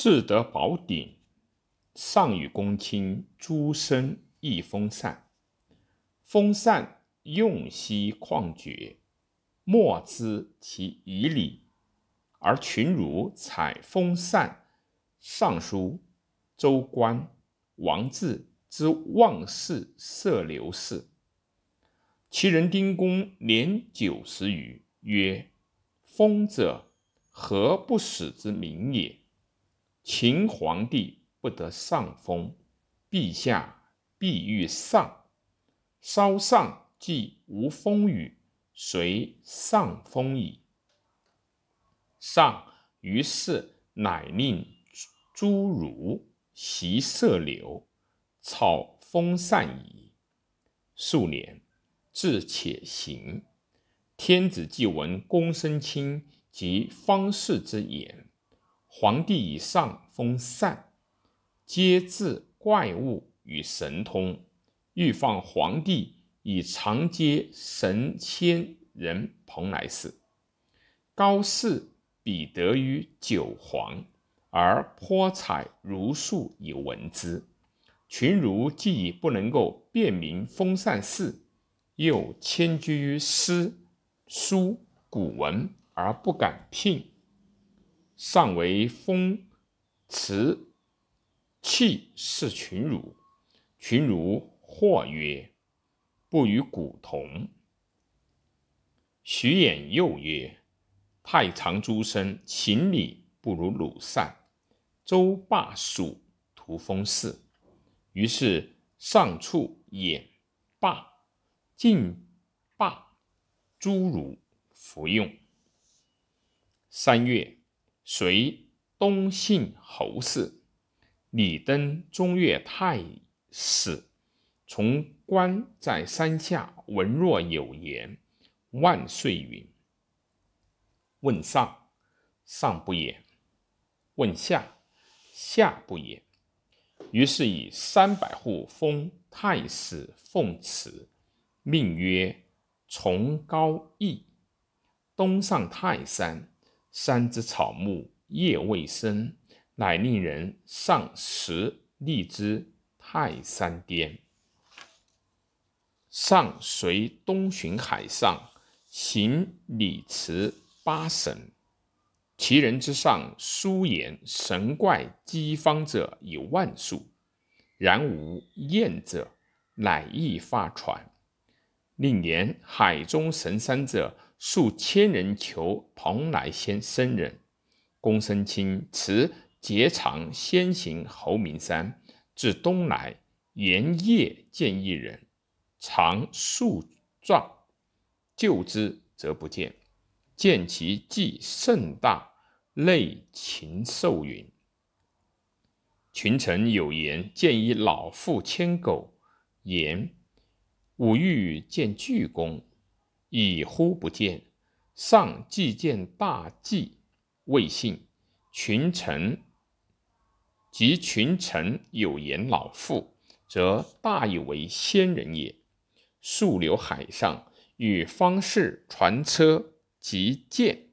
至德宝鼎，上与公卿诸生益风扇。风扇用兮旷绝，莫知其以理。而群儒采风扇，尚书周官王志之望世色流氏。其人丁公年九十余，曰：“风者，何不使之名也？秦皇帝不得上风，陛下必欲上。稍上即无风雨，随上风矣。”上于是乃令诸儒习射流，草风扇矣。数年。至且行，天子既闻公孙卿及方士之言，皇帝以上封禅，皆自怪物与神通，欲放皇帝以长接神仙人蓬莱寺。高士彼得于九皇，而颇采儒术以闻之。群儒既不能够辨明封禅事。又迁居于诗书古文而不敢聘，上为风辞弃是群儒。群儒或曰：“不与古同。”徐衍又曰：“太常诸生秦礼不如鲁善，周霸蜀图封事。”于是上处衍霸。晋罢诸儒服用。三月，随东信侯氏，李登中岳太史，从官在山下闻若有言，万岁云。问上，上不言；问下，下不言。于是以三百户封太史奉祠。命曰崇高义，东上泰山，山之草木叶未生，乃令人上石立之泰山巅。上随东巡海上，行礼辞八神，其人之上书言神怪机方者以万数，然无验者，乃易发传。令言海中神山者数千人求蓬莱仙僧人。公孙卿辞结长先行侯明山，至东来，沿夜见一人，长数丈，救之则不见，见其计甚大，类禽兽云。群臣有言见一老妇牵狗，言。吾欲见巨公，已乎不见。上既见大计，未信。群臣及群臣有言老妇，则大以为仙人也。溯流海上，与方士传车及剑，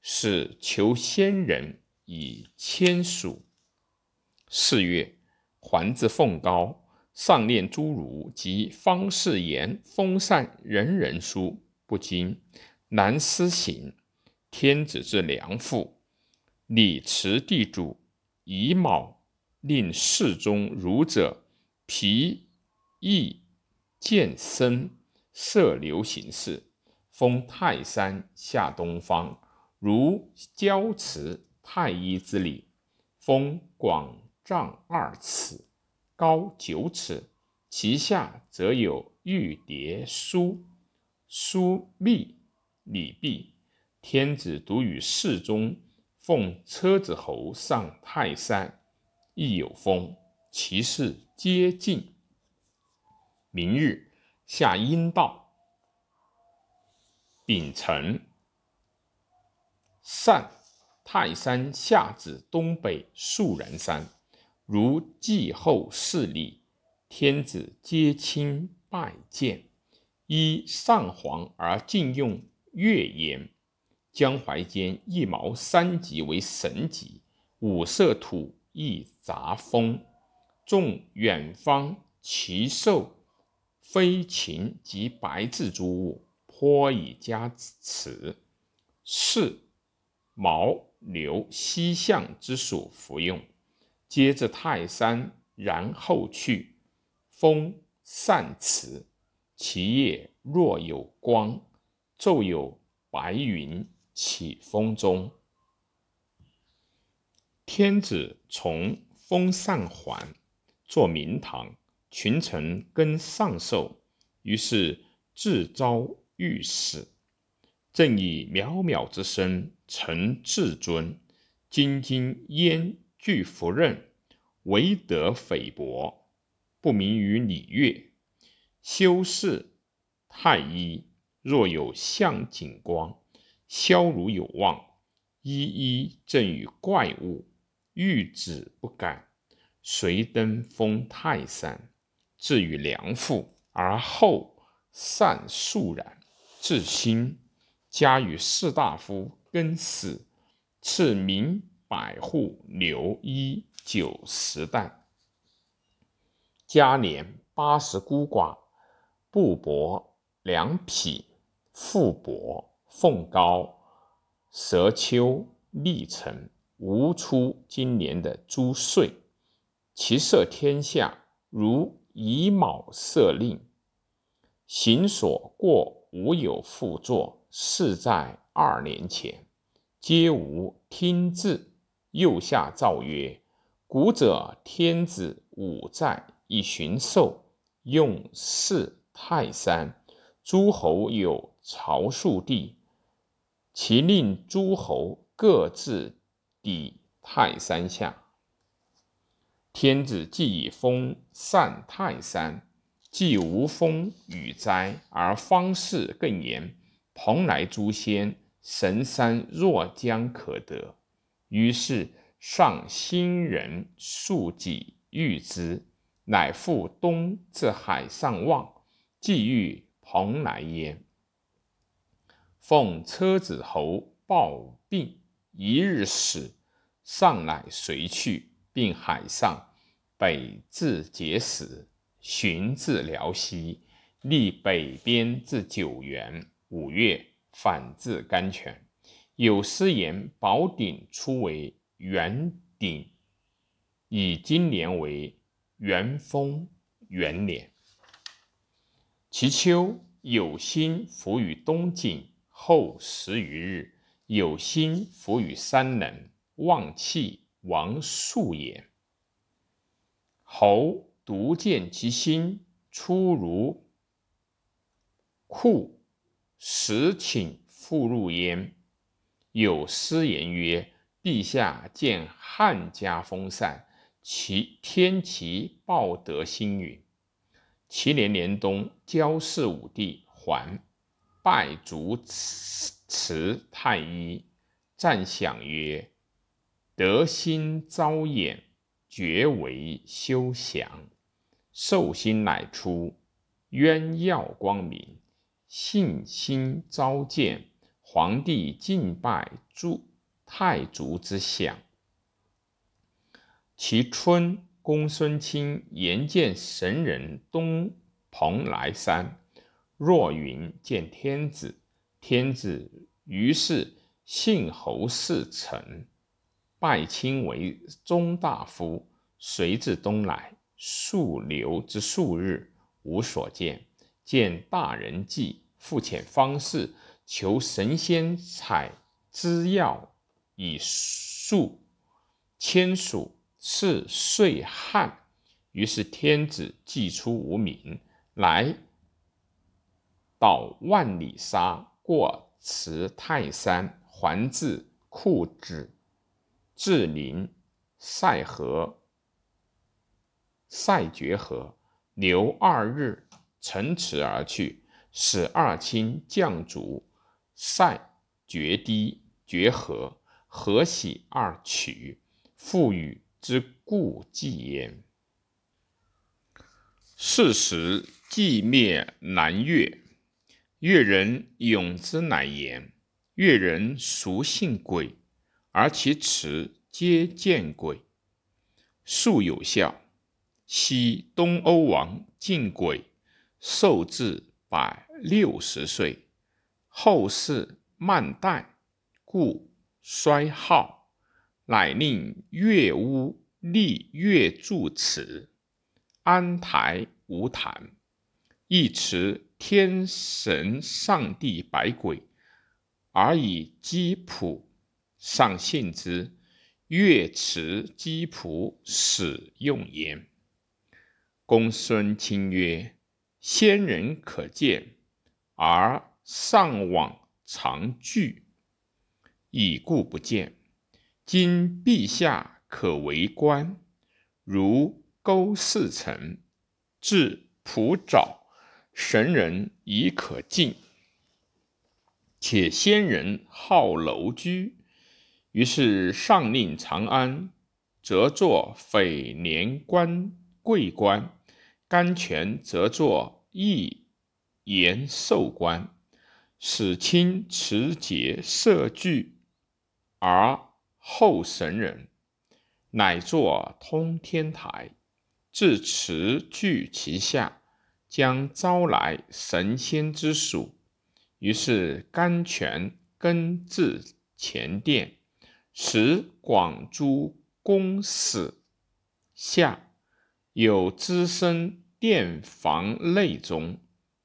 使求仙人以签署。四月，还自凤高。上念诸儒及方士言封禅人人书不惊，难思行。天子之良父，礼辞地主乙卯，令侍中儒者皮易见身设流行事，封泰山下东方，如交持太医之礼，封广丈二尺。高九尺，其下则有玉蝶书，书密礼毕。天子独与侍中奉车子侯上泰山，亦有风，其事皆尽。明日下阴道，丙辰，上泰山下至东北肃然山。如继后势力，天子皆亲拜见。依上皇而禁用月言。江淮间一毛三级为神级，五色土亦杂风，众远方奇兽、飞禽及白质诸物，颇以加持。是毛牛西向之属服用，接至泰山，然后去，风散辞，其叶若有光，骤有白云起风中。天子从风散还，作明堂，群臣跟上寿，于是自招御史。正以渺渺之身成至尊，兢兢焉具服任，唯德菲薄，不明于礼乐。修饰太医，若有向景光，消如有望，一一正与怪物，欲止不敢，随登封泰山，至于梁父，而后善肃然，至心。加与士大夫更死，赐民百户留一九十担。加年八十孤寡，布帛两匹，富帛凤高，蛇丘历城，无出今年的诸岁，其色天下如乙卯色令，行所过无有复作。事在二年前，皆无听字。右下诏曰：“古者天子五在以巡狩，用事泰山。诸侯有朝数地，其令诸侯各自抵泰山下。天子既以封禅泰山，既无风雨灾，而方士更严。”蓬莱诸仙神山若将可得，于是上新人数己遇之，乃复东至海上望，既遇蓬莱焉。奉车子侯暴病，一日死，上乃随去，并海上北至碣石，寻至辽西，历北边至九原。五月，反至甘泉。有诗言：“宝鼎初为元鼎，以今年为元丰元年。”其秋，有星伏于东晋后十余日，有星伏于山人，望气王数也。侯独见其星出如库。时请复入焉。有诗言曰：“陛下见汉家风散，其天齐报德星陨。”其年年冬，交氏武帝还，拜足慈太医，赞享曰：“德心昭衍，绝为修祥。寿星乃出，渊耀光明。”信心昭见皇帝敬拜诸太祖之享。其春，公孙卿言见神人东蓬莱山，若云见天子。天子于是信侯事成，拜卿为中大夫。随至东来，数留之数日，无所见。见大人迹，复遣方士求神仙采之药以数签署赐岁旱。于是天子祭出无名，来到万里沙，过慈泰山，还至库址，至临塞河，塞绝河，留二日。乘驰而去，使二卿将卒塞绝堤绝河，河喜二取，复与之故祭焉。是时，既灭南越，越人勇之，乃言：越人孰信鬼？而其辞皆见鬼。术有效。昔东欧王敬鬼寿至百六十岁，后世慢怠，故衰号，乃令乐屋立乐柱祠，安台无坛，亦持天神上帝百鬼，而以基谱上信之，乐池基谱使用焉。公孙卿曰：“先人可见，而上往常惧，已故不见。今陛下可为官，如勾四臣，至蒲沼，神人已可敬。且先人好楼居，于是上令长安则作匪年官贵官。”甘泉则作义延寿官，使清持节设具，而后神人，乃作通天台，自持具其下，将招来神仙之属。于是甘泉根治前殿，使广诸宫使下。有资生殿房内中，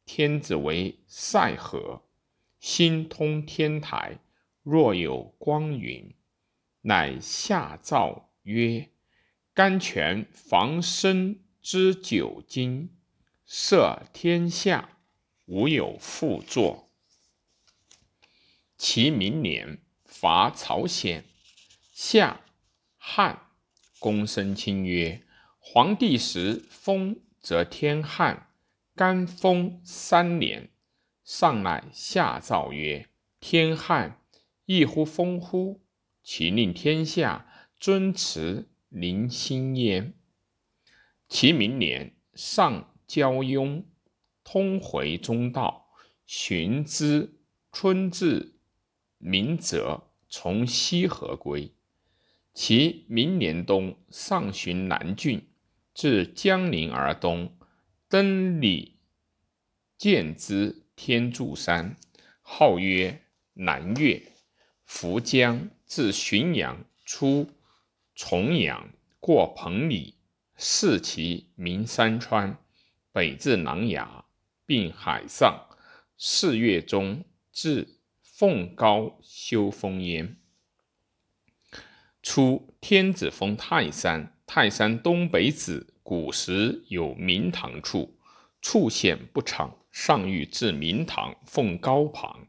天子为塞河，心通天台，若有光云，乃下诏曰：“甘泉防身之九经，摄天下，无有复作。”其明年伐朝鲜，夏汉，公孙卿曰。皇帝时封，则天旱，干封三年。上乃下诏曰：“天旱，异乎风乎？其令天下尊持临心焉。”其明年，上交雍，通回中道，寻之。春至，明则，从西河归。其明年冬，上寻南郡。至江陵而东，登礼见之天柱山，号曰南岳。扶江自浔阳，出重阳，过彭蠡，视其名山川，北至琅琊，并海上。四月中，至凤高，修封焉。初，天子封泰山。泰山东北子，古时有明堂处，处险不敞，上欲至明堂，奉高旁，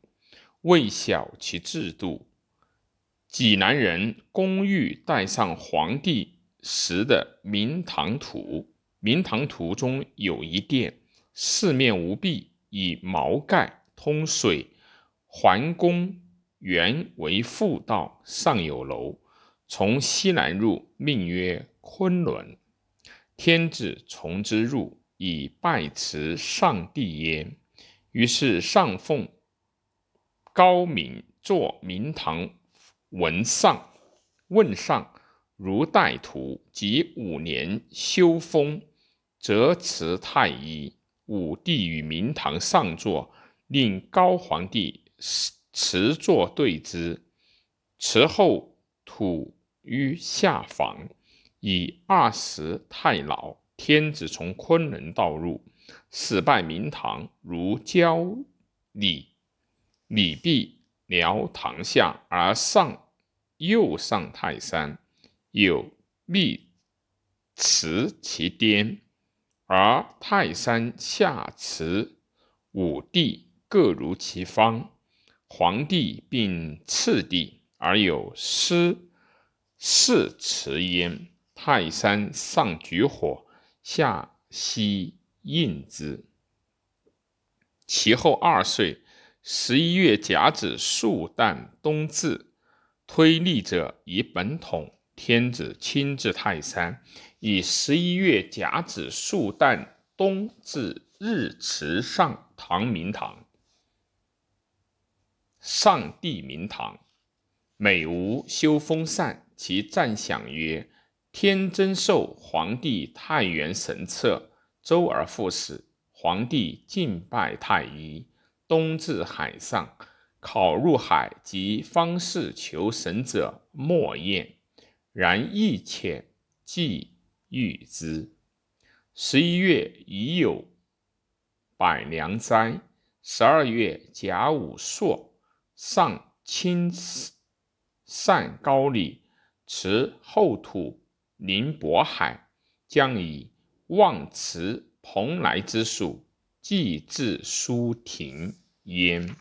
未晓其制度。济南人龚玉带上皇帝时的明堂图，明堂图中有一殿，四面无壁，以毛盖，通水，环宫，原为复道，上有楼，从西南入，命曰。昆仑，天子从之入，以拜辞上帝焉。于是上奉高明作明堂文上，问上如代图，及五年修封，则辞太医。武帝与明堂上座，令高皇帝辞坐对之，辞后土于下房。以二十太老，天子从昆仑道入，始拜明堂，如交礼，礼毕，聊堂下，而上又上泰山，有密持其巅，而泰山下持五帝各如其方，皇帝并次第，而有师四持焉。泰山上举火，下息应之。其后二岁，十一月甲子数旦冬至，推历者以本统。天子亲至泰山，以十一月甲子数旦冬至日祠上唐明堂，上帝明堂，每无修封禅，其赞享曰：“天真寿皇帝太元神策，周而复始。皇帝敬拜太一，东至海上，考入海及方士求神者莫厌。然亦浅，既欲之。十一月已有百良哉。十二月甲午朔，上清善高里，持后土临渤海，将以望辞蓬莱之属，祭至书庭焉。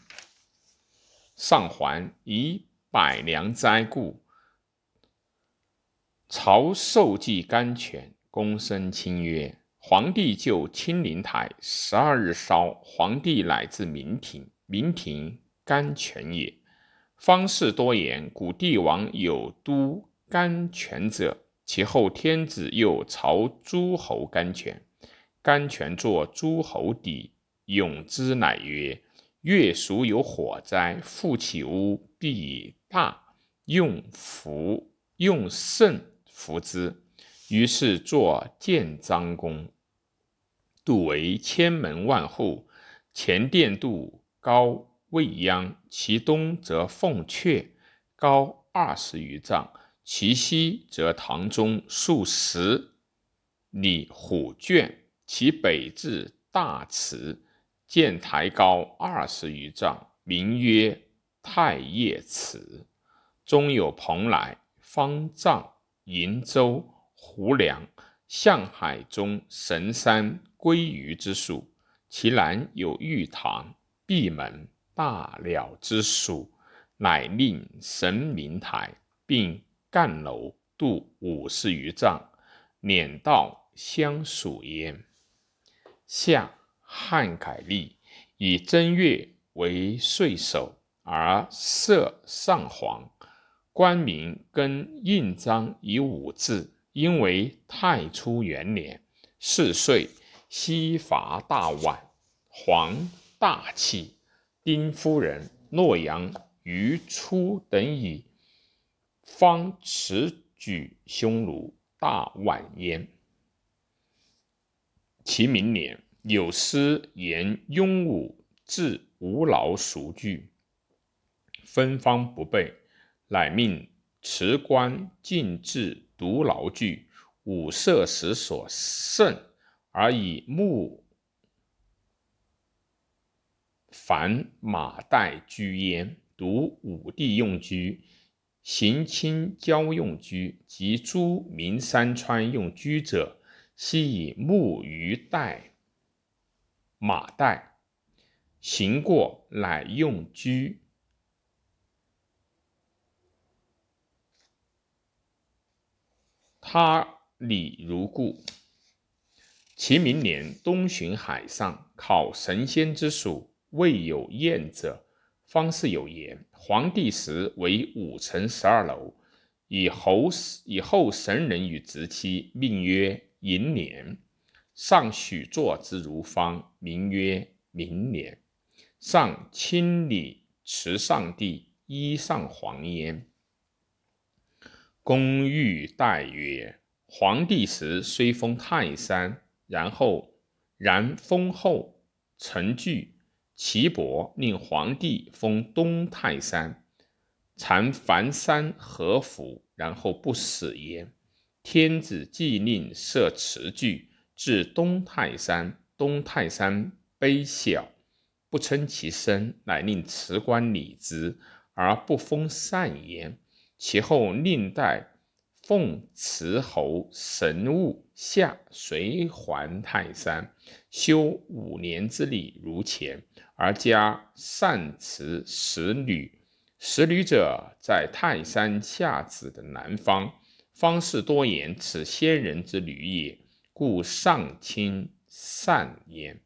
上还以百良哉故，朝受祭甘泉，公生卿曰：“皇帝就清灵台，十二日烧。皇帝乃至明庭，明庭甘泉也。”方士多言，古帝王有都甘泉者，其后天子又朝诸侯甘泉。甘泉作诸侯邸，永之乃曰：月属有火灾，复起屋，必以大用福用甚服之。于是作建章宫，度为千门万户，前殿度高。未央，其东则凤阙，高二十余丈；其西则堂中数十里虎圈，其北至大池，建台高二十余丈，名曰太液池。中有蓬莱、方丈、瀛洲、湖梁、向海中神山、归鱼之属，其南有玉堂、闭门。大鸟之属，乃令神明台，并干楼度五十余丈，辇道相属焉。下汉改历，以正月为岁首，而设上皇。官名跟印章以五字，因为太初元年，是岁，西伐大宛，皇大气。丁夫人、洛阳于初等以方持举匈奴，大宛焉。其明年，有司言雍武至无劳熟具，芬芳不备，乃命辞官进至独劳具，五色时所胜，而以木。凡马代居焉，独武帝用居、行清郊用居及诸名山川用居者，悉以木鱼代马岱。行过，乃用居。他礼如故。其明年，东巡海上，考神仙之属。未有验者，方是有言。皇帝时为五层十二楼，以侯以后神人与直妻，命曰寅年。上许作之如方，名曰明年。上亲礼持上帝，衣上皇焉。公欲代曰：皇帝时虽封泰山，然后然封后成具。岐伯令皇帝封东泰山，禅凡山何府，然后不死焉。天子既令设池具至东泰山，东泰山卑小，不称其身，乃令辞官礼之，而不封禅焉。其后令代奉慈侯神物下随还泰山，修五年之礼如前。而加善辞十旅，十旅者在泰山下子的南方。方士多言此仙人之旅也，故上清善焉。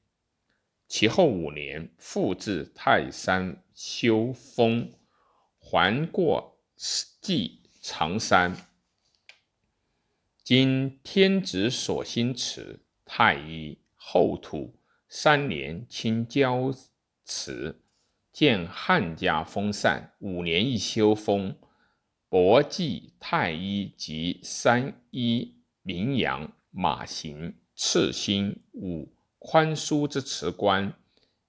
其后五年，复至泰山修封，还过祭长山。今天子所兴祠，太一后土三年清交。祠建汉家封禅，五年一修封，博祭太医及三医名扬马行赤心五宽恕之辞官，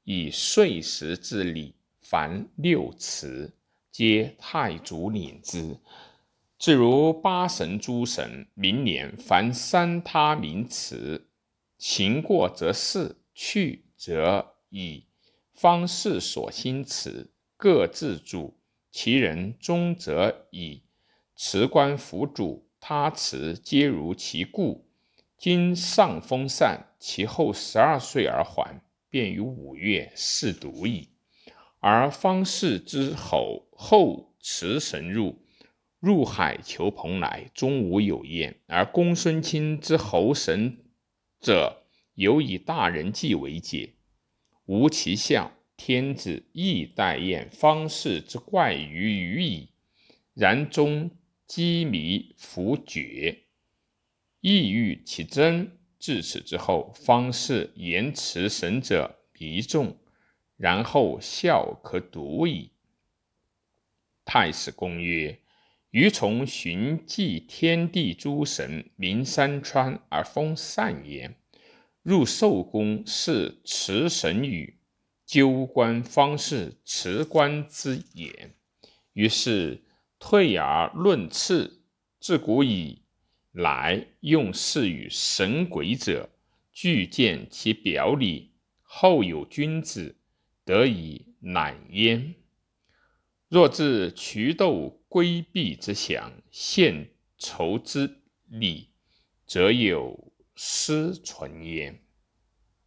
以岁时之礼，凡六辞，皆太祖领之。至如八神诸神，明年凡三他名词，行过则逝，去则已。方士所兴辞，各自主。其人终则已。辞官辅主，他辞皆如其故。今上封禅，其后十二岁而还，便于五月是独矣。而方士之侯后辞神入，入海求蓬莱，终无有厌。而公孙卿之侯神者，有以大人祭为解，无其相。天子亦待验方士之怪于余矣。然终机迷弗绝，意欲其真。至此之后，方士言辞神者迷众，然后孝可读矣。太史公曰：余从寻祭天地诸神，名山川而封善言。入寿宫，是辞神语。究官方士辞官之言，于是退而论次。自古以来，用事与神鬼者，具见其表里。后有君子，得以乃焉。若至渠斗规避之想，献酬之礼，则有失存焉。